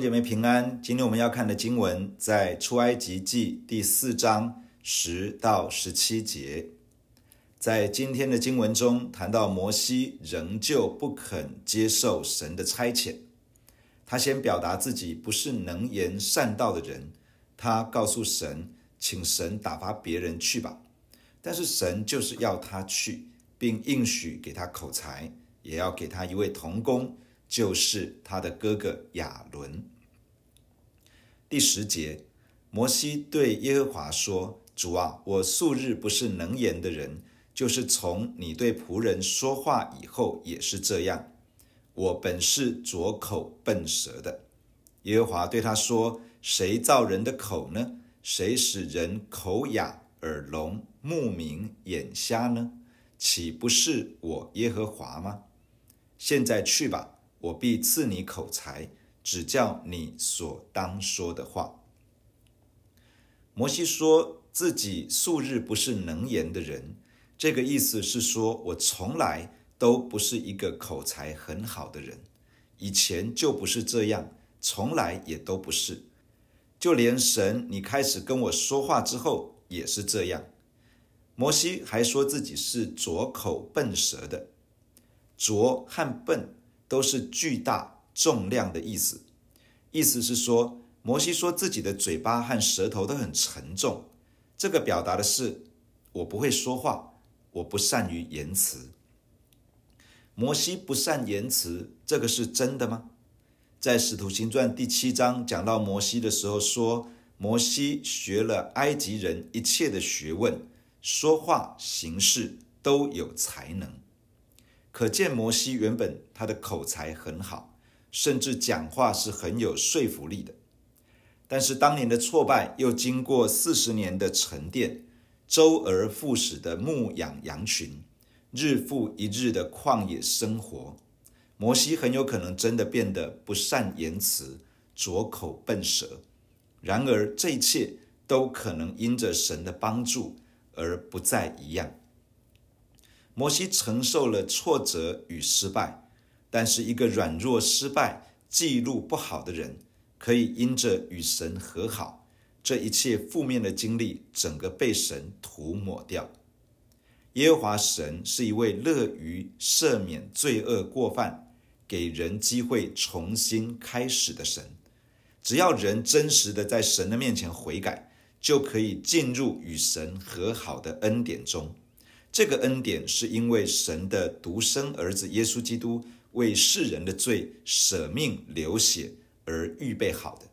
姐妹平安，今天我们要看的经文在出埃及记第四章十到十七节。在今天的经文中，谈到摩西仍旧不肯接受神的差遣，他先表达自己不是能言善道的人，他告诉神，请神打发别人去吧。但是神就是要他去，并应许给他口才，也要给他一位童工。就是他的哥哥亚伦。第十节，摩西对耶和华说：“主啊，我素日不是能言的人，就是从你对仆人说话以后也是这样。我本是拙口笨舌的。”耶和华对他说：“谁造人的口呢？谁使人口哑、耳聋、目明、眼瞎呢？岂不是我耶和华吗？现在去吧。”我必赐你口才，指教你所当说的话。摩西说自己素日不是能言的人，这个意思是说，我从来都不是一个口才很好的人，以前就不是这样，从来也都不是。就连神你开始跟我说话之后也是这样。摩西还说自己是拙口笨舌的，拙和笨。都是巨大重量的意思，意思是说，摩西说自己的嘴巴和舌头都很沉重，这个表达的是我不会说话，我不善于言辞。摩西不善言辞，这个是真的吗？在使徒行传第七章讲到摩西的时候说，摩西学了埃及人一切的学问，说话行事都有才能。可见摩西原本他的口才很好，甚至讲话是很有说服力的。但是当年的挫败，又经过四十年的沉淀，周而复始的牧养羊群，日复一日的旷野生活，摩西很有可能真的变得不善言辞，拙口笨舌。然而这一切都可能因着神的帮助而不再一样。摩西承受了挫折与失败，但是一个软弱、失败、记录不好的人，可以因着与神和好，这一切负面的经历，整个被神涂抹掉。耶和华神是一位乐于赦免罪恶过犯，给人机会重新开始的神。只要人真实的在神的面前悔改，就可以进入与神和好的恩典中。这个恩典是因为神的独生儿子耶稣基督为世人的罪舍命流血而预备好的。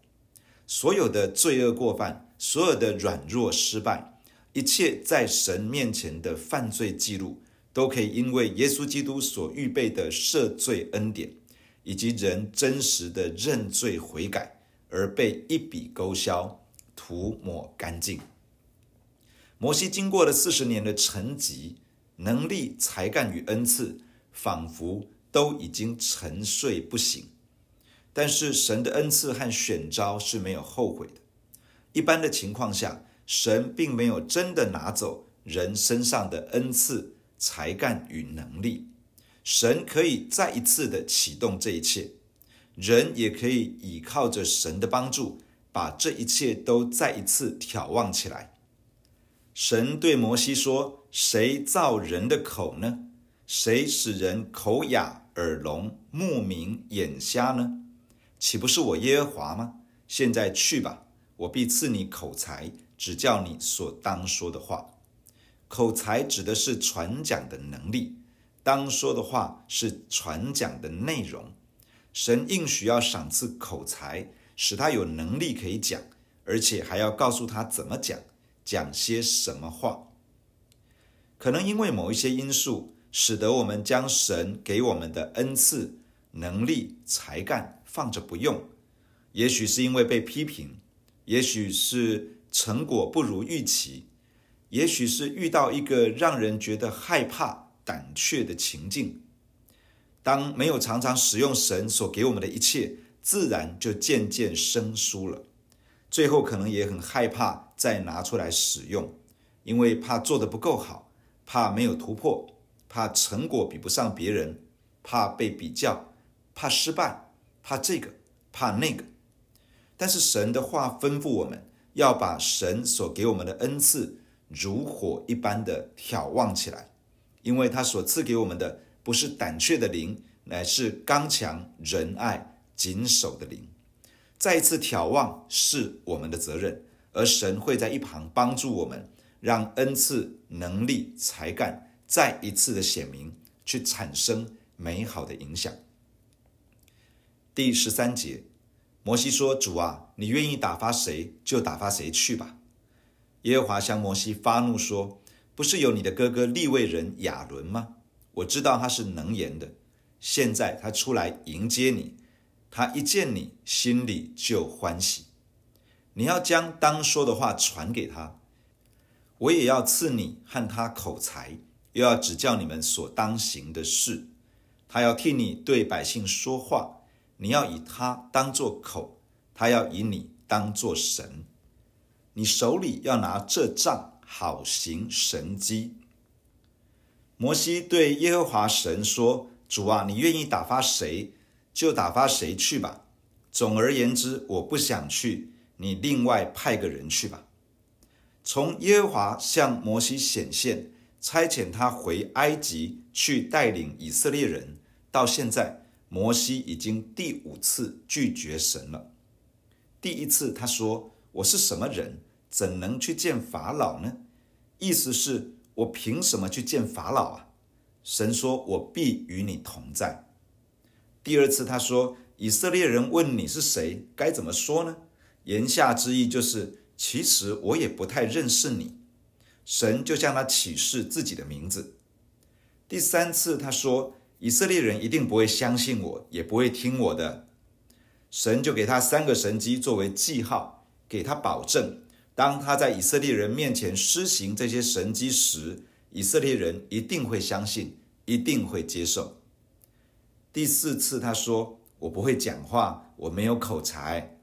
所有的罪恶过犯，所有的软弱失败，一切在神面前的犯罪记录，都可以因为耶稣基督所预备的赦罪恩典，以及人真实的认罪悔改，而被一笔勾销、涂抹干净。摩西经过了四十年的沉寂，能力、才干与恩赐仿佛都已经沉睡不醒。但是神的恩赐和选召是没有后悔的。一般的情况下，神并没有真的拿走人身上的恩赐、才干与能力。神可以再一次的启动这一切，人也可以依靠着神的帮助，把这一切都再一次眺望起来。神对摩西说：“谁造人的口呢？谁使人口哑、耳聋、目明、眼瞎呢？岂不是我耶和华吗？现在去吧，我必赐你口才，指教你所当说的话。口才指的是传讲的能力，当说的话是传讲的内容。神应许要赏赐口才，使他有能力可以讲，而且还要告诉他怎么讲。”讲些什么话？可能因为某一些因素，使得我们将神给我们的恩赐、能力、才干放着不用。也许是因为被批评，也许是成果不如预期，也许是遇到一个让人觉得害怕、胆怯的情境。当没有常常使用神所给我们的一切，自然就渐渐生疏了。最后可能也很害怕再拿出来使用，因为怕做得不够好，怕没有突破，怕成果比不上别人，怕被比较，怕失败，怕这个，怕那个，但是神的话吩咐我们要把神所给我们的恩赐如火一般的眺望起来，因为他所赐给我们的不是胆怯的灵，乃是刚强、仁爱、谨守的灵。再一次眺望是我们的责任，而神会在一旁帮助我们，让恩赐、能力、才干再一次的显明，去产生美好的影响。第十三节，摩西说：“主啊，你愿意打发谁，就打发谁去吧。”耶和华向摩西发怒说：“不是有你的哥哥利未人亚伦吗？我知道他是能言的。现在他出来迎接你，他一见你，心里就欢喜。你要将当说的话传给他，我也要赐你和他口才，又要指教你们所当行的事。他要替你对百姓说话。”你要以他当作口，他要以你当作神。你手里要拿这杖，好行神迹。摩西对耶和华神说：“主啊，你愿意打发谁，就打发谁去吧。总而言之，我不想去，你另外派个人去吧。”从耶和华向摩西显现，差遣他回埃及去带领以色列人，到现在。摩西已经第五次拒绝神了。第一次他说：“我是什么人，怎能去见法老呢？”意思是我凭什么去见法老啊？神说：“我必与你同在。”第二次他说：“以色列人问你是谁，该怎么说呢？”言下之意就是，其实我也不太认识你。神就向他启示自己的名字。第三次他说。以色列人一定不会相信我，也不会听我的。神就给他三个神迹作为记号，给他保证：当他在以色列人面前施行这些神迹时，以色列人一定会相信，一定会接受。第四次他说：“我不会讲话，我没有口才。”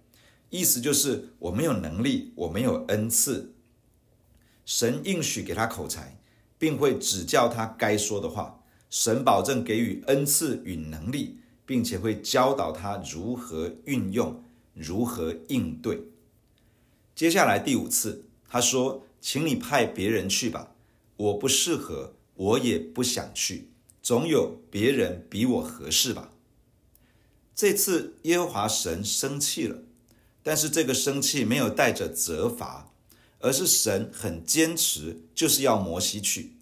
意思就是我没有能力，我没有恩赐。神应许给他口才，并会指教他该说的话。神保证给予恩赐与能力，并且会教导他如何运用、如何应对。接下来第五次，他说：“请你派别人去吧，我不适合，我也不想去，总有别人比我合适吧。”这次耶和华神生气了，但是这个生气没有带着责罚，而是神很坚持，就是要摩西去。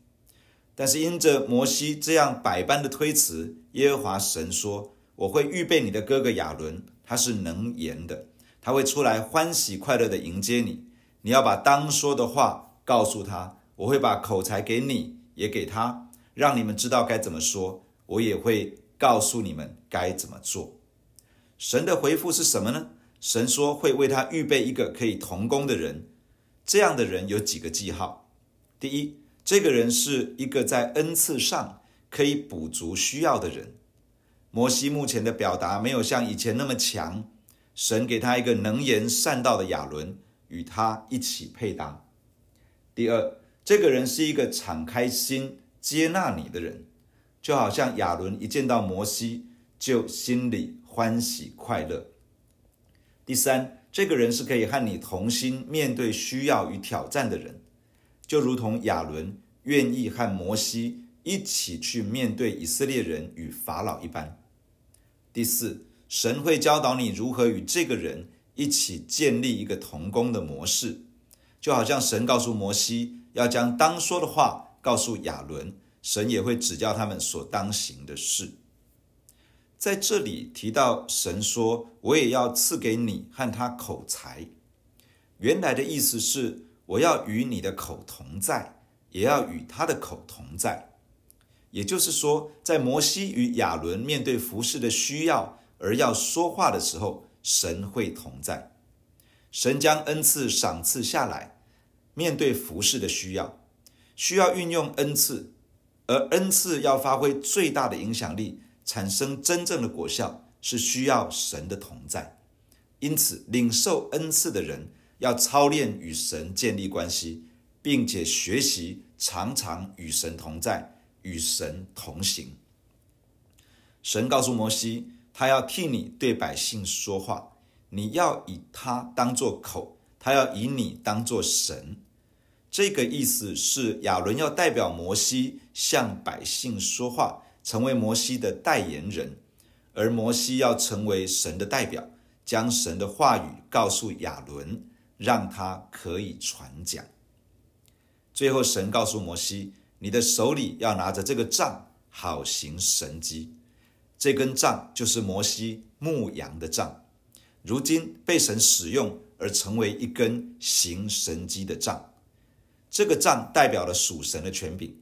但是因着摩西这样百般的推辞，耶和华神说：“我会预备你的哥哥亚伦，他是能言的，他会出来欢喜快乐的迎接你。你要把当说的话告诉他，我会把口才给你，也给他，让你们知道该怎么说。我也会告诉你们该怎么做。”神的回复是什么呢？神说会为他预备一个可以同工的人，这样的人有几个记号：第一。这个人是一个在恩赐上可以补足需要的人。摩西目前的表达没有像以前那么强，神给他一个能言善道的亚伦，与他一起配搭。第二，这个人是一个敞开心接纳你的人，就好像亚伦一见到摩西就心里欢喜快乐。第三，这个人是可以和你同心面对需要与挑战的人。就如同亚伦愿意和摩西一起去面对以色列人与法老一般。第四，神会教导你如何与这个人一起建立一个同工的模式，就好像神告诉摩西要将当说的话告诉亚伦，神也会指教他们所当行的事。在这里提到神说：“我也要赐给你和他口才。”原来的意思是。我要与你的口同在，也要与他的口同在。也就是说，在摩西与亚伦面对服饰的需要而要说话的时候，神会同在。神将恩赐赏赐下来，面对服饰的需要，需要运用恩赐，而恩赐要发挥最大的影响力，产生真正的果效，是需要神的同在。因此，领受恩赐的人。要操练与神建立关系，并且学习常常与神同在，与神同行。神告诉摩西，他要替你对百姓说话，你要以他当作口，他要以你当作神。这个意思是亚伦要代表摩西向百姓说话，成为摩西的代言人，而摩西要成为神的代表，将神的话语告诉亚伦，让他可以传讲。最后，神告诉摩西：“你的手里要拿着这个杖，好行神迹。”这根杖就是摩西牧羊的杖，如今被神使用而成为一根行神迹的杖。这个杖代表了属神的权柄，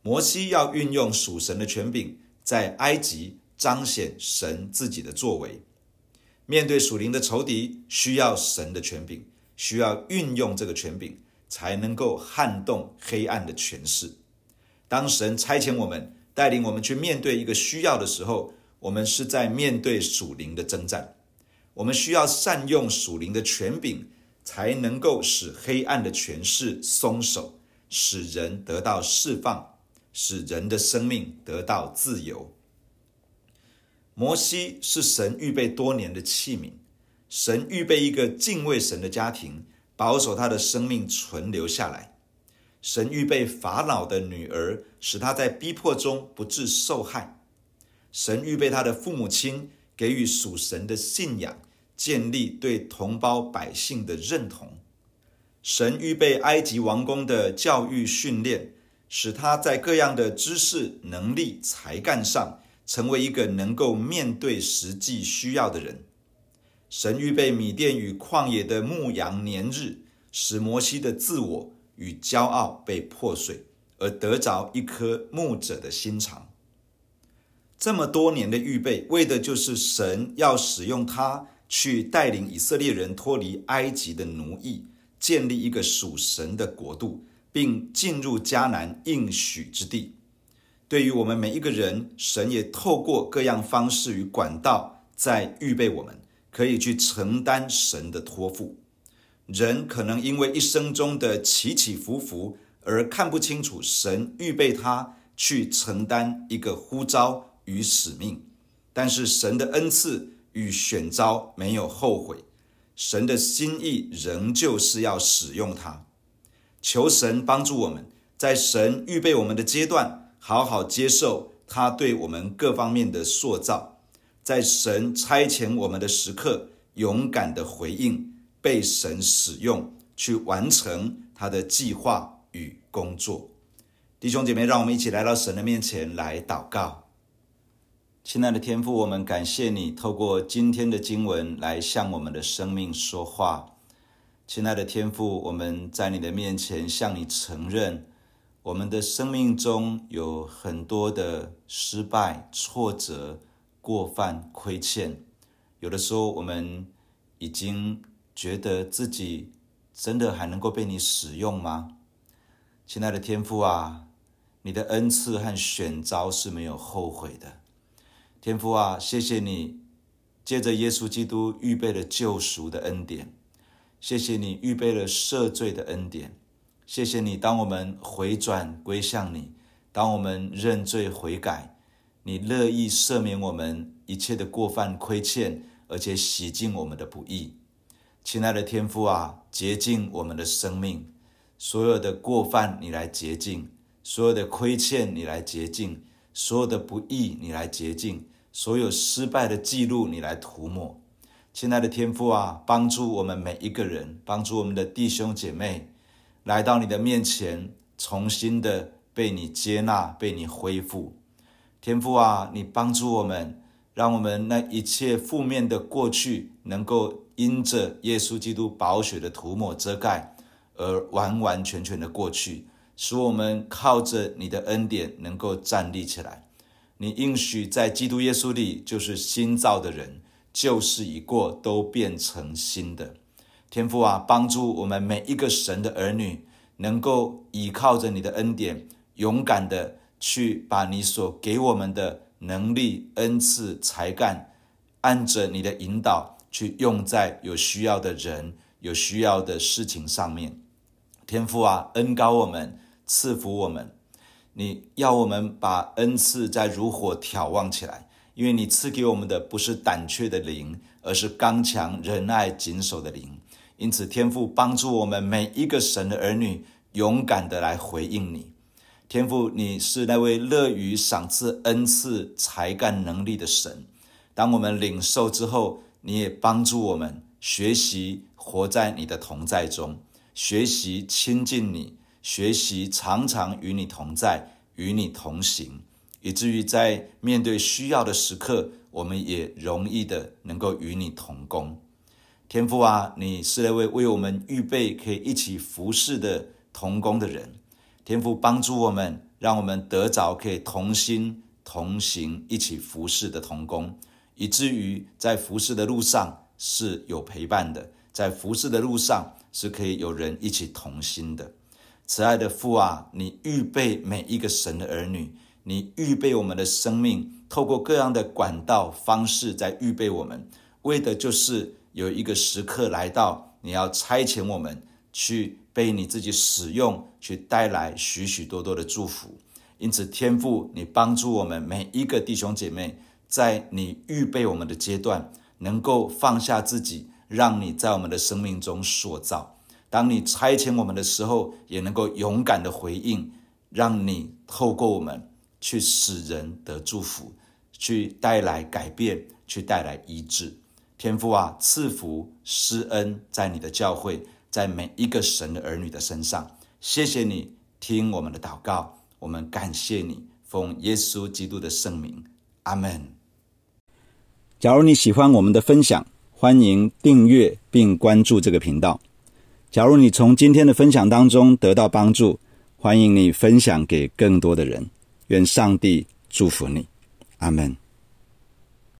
摩西要运用属神的权柄，在埃及彰显神自己的作为。面对属灵的仇敌，需要神的权柄，需要运用这个权柄，才能够撼动黑暗的权势。当神差遣我们，带领我们去面对一个需要的时候，我们是在面对属灵的征战。我们需要善用属灵的权柄。才能够使黑暗的权势松手，使人得到释放，使人的生命得到自由。摩西是神预备多年的器皿，神预备一个敬畏神的家庭，保守他的生命存留下来。神预备法老的女儿，使他在逼迫中不致受害。神预备他的父母亲，给予属神的信仰。建立对同胞百姓的认同，神预备埃及王宫的教育训练，使他在各样的知识、能力、才干上成为一个能够面对实际需要的人。神预备米甸与旷野的牧羊年日，使摩西的自我与骄傲被破碎，而得着一颗牧者的心肠。这么多年的预备，为的就是神要使用他。去带领以色列人脱离埃及的奴役，建立一个属神的国度，并进入迦南应许之地。对于我们每一个人，神也透过各样方式与管道，在预备我们，可以去承担神的托付。人可能因为一生中的起起伏伏，而看不清楚神预备他去承担一个呼召与使命，但是神的恩赐。与选召没有后悔，神的心意仍旧是要使用他。求神帮助我们，在神预备我们的阶段，好好接受他对我们各方面的塑造；在神差遣我们的时刻，勇敢的回应，被神使用，去完成他的计划与工作。弟兄姐妹，让我们一起来到神的面前来祷告。亲爱的天父，我们感谢你透过今天的经文来向我们的生命说话。亲爱的天父，我们在你的面前向你承认，我们的生命中有很多的失败、挫折、过犯、亏欠。有的时候，我们已经觉得自己真的还能够被你使用吗？亲爱的天父啊，你的恩赐和选召是没有后悔的。天父啊，谢谢你借着耶稣基督预备了救赎的恩典，谢谢你预备了赦罪的恩典，谢谢你当我们回转归向你，当我们认罪悔改，你乐意赦免我们一切的过犯亏欠，而且洗净我们的不义。亲爱的天父啊，洁净我们的生命，所有的过犯你来洁净，所有的亏欠你来洁净。所有的不易，你来洁净；所有失败的记录，你来涂抹。亲爱的天父啊，帮助我们每一个人，帮助我们的弟兄姐妹，来到你的面前，重新的被你接纳，被你恢复。天父啊，你帮助我们，让我们那一切负面的过去，能够因着耶稣基督宝血的涂抹遮盖，而完完全全的过去。使我们靠着你的恩典能够站立起来。你应许在基督耶稣里就是新造的人，旧事已过，都变成新的。天父啊，帮助我们每一个神的儿女，能够依靠着你的恩典，勇敢的去把你所给我们的能力、恩赐、才干，按着你的引导去用在有需要的人、有需要的事情上面。天父啊，恩高我们。赐福我们，你要我们把恩赐再如火眺望起来，因为你赐给我们的不是胆怯的灵，而是刚强、仁爱、谨守的灵。因此，天父帮助我们每一个神的儿女，勇敢的来回应你。天父，你是那位乐于赏赐恩赐、才干、能力的神。当我们领受之后，你也帮助我们学习活在你的同在中，学习亲近你，学习常常与你同在、与你同行，以至于在面对需要的时刻，我们也容易的能够与你同工。天父啊，你是那位为我们预备可以一起服侍的同工的人。天父帮助我们，让我们得着可以同心同行、一起服侍的同工，以至于在服侍的路上是有陪伴的，在服侍的路上是可以有人一起同心的。慈爱的父啊，你预备每一个神的儿女，你预备我们的生命，透过各样的管道方式在预备我们，为的就是有一个时刻来到，你要差遣我们去。被你自己使用，去带来许许多多的祝福。因此，天父，你帮助我们每一个弟兄姐妹，在你预备我们的阶段，能够放下自己，让你在我们的生命中塑造。当你差遣我们的时候，也能够勇敢的回应，让你透过我们去使人得祝福，去带来改变，去带来医治。天父啊，赐福施恩在你的教会。在每一个神的儿女的身上，谢谢你听我们的祷告，我们感谢你，奉耶稣基督的圣名，阿门。假如你喜欢我们的分享，欢迎订阅并关注这个频道。假如你从今天的分享当中得到帮助，欢迎你分享给更多的人。愿上帝祝福你，阿门。